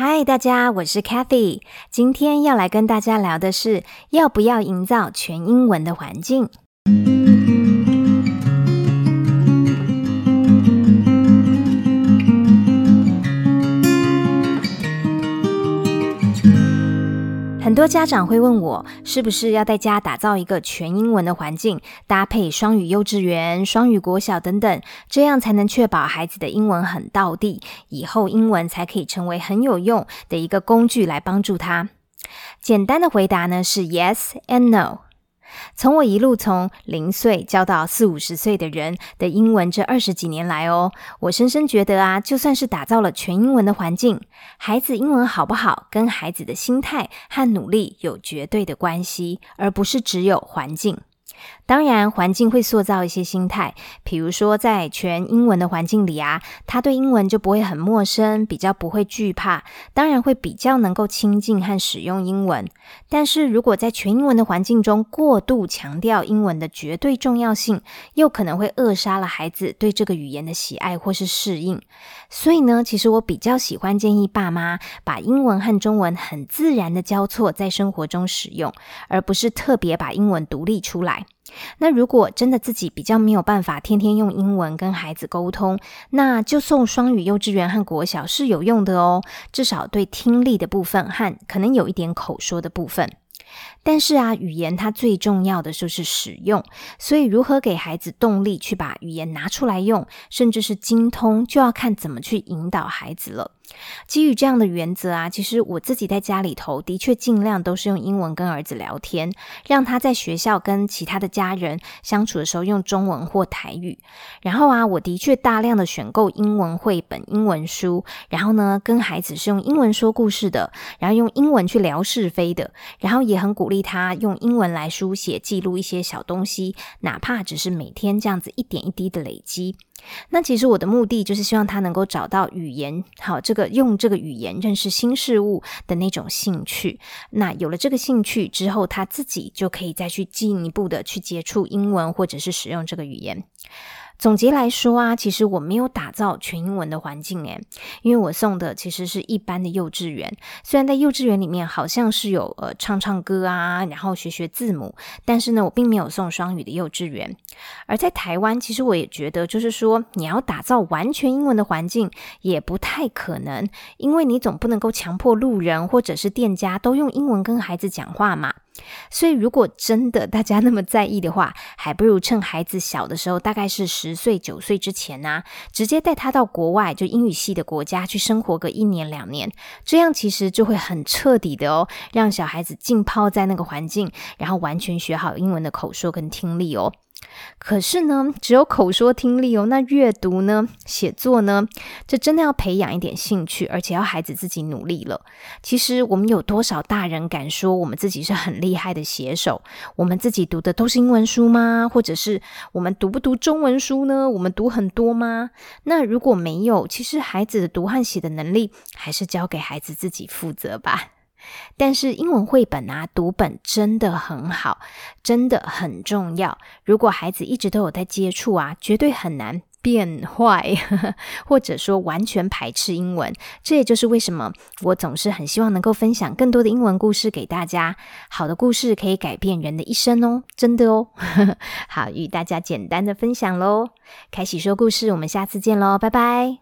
嗨，大家，我是 Kathy。今天要来跟大家聊的是，要不要营造全英文的环境？很多家长会问我，是不是要在家打造一个全英文的环境，搭配双语幼稚园、双语国小等等，这样才能确保孩子的英文很到地，以后英文才可以成为很有用的一个工具来帮助他？简单的回答呢是 Yes and No。从我一路从零岁教到四五十岁的人的英文这二十几年来哦，我深深觉得啊，就算是打造了全英文的环境，孩子英文好不好，跟孩子的心态和努力有绝对的关系，而不是只有环境。当然，环境会塑造一些心态。比如说，在全英文的环境里啊，他对英文就不会很陌生，比较不会惧怕，当然会比较能够亲近和使用英文。但是如果在全英文的环境中过度强调英文的绝对重要性，又可能会扼杀了孩子对这个语言的喜爱或是适应。所以呢，其实我比较喜欢建议爸妈把英文和中文很自然的交错在生活中使用，而不是特别把英文独立出来。那如果真的自己比较没有办法天天用英文跟孩子沟通，那就送双语幼稚园和国小是有用的哦，至少对听力的部分和可能有一点口说的部分。但是啊，语言它最重要的就是使用，所以如何给孩子动力去把语言拿出来用，甚至是精通，就要看怎么去引导孩子了。基于这样的原则啊，其实我自己在家里头的确尽量都是用英文跟儿子聊天，让他在学校跟其他的家人相处的时候用中文或台语。然后啊，我的确大量的选购英文绘本、英文书，然后呢，跟孩子是用英文说故事的，然后用英文去聊是非的，然后也很鼓励他用英文来书写记录一些小东西，哪怕只是每天这样子一点一滴的累积。那其实我的目的就是希望他能够找到语言，好，这用这个语言认识新事物的那种兴趣。那有了这个兴趣之后，他自己就可以再去进一步的去接触英文，或者是使用这个语言。总结来说啊，其实我没有打造全英文的环境诶，因为我送的其实是一般的幼稚园。虽然在幼稚园里面好像是有呃唱唱歌啊，然后学学字母，但是呢，我并没有送双语的幼稚园。而在台湾，其实我也觉得，就是说你要打造完全英文的环境也不太可能，因为你总不能够强迫路人或者是店家都用英文跟孩子讲话嘛。所以，如果真的大家那么在意的话，还不如趁孩子小的时候，大概是十岁、九岁之前啊，直接带他到国外，就英语系的国家去生活个一年两年，这样其实就会很彻底的哦，让小孩子浸泡在那个环境，然后完全学好英文的口说跟听力哦。可是呢，只有口说听力哦，那阅读呢、写作呢，这真的要培养一点兴趣，而且要孩子自己努力了。其实我们有多少大人敢说我们自己是很厉害的写手？我们自己读的都是英文书吗？或者是我们读不读中文书呢？我们读很多吗？那如果没有，其实孩子的读和写的能力，还是交给孩子自己负责吧。但是英文绘本啊，读本真的很好，真的很重要。如果孩子一直都有在接触啊，绝对很难变坏，或者说完全排斥英文。这也就是为什么我总是很希望能够分享更多的英文故事给大家。好的故事可以改变人的一生哦，真的哦。好，与大家简单的分享喽。开启说故事，我们下次见喽，拜拜。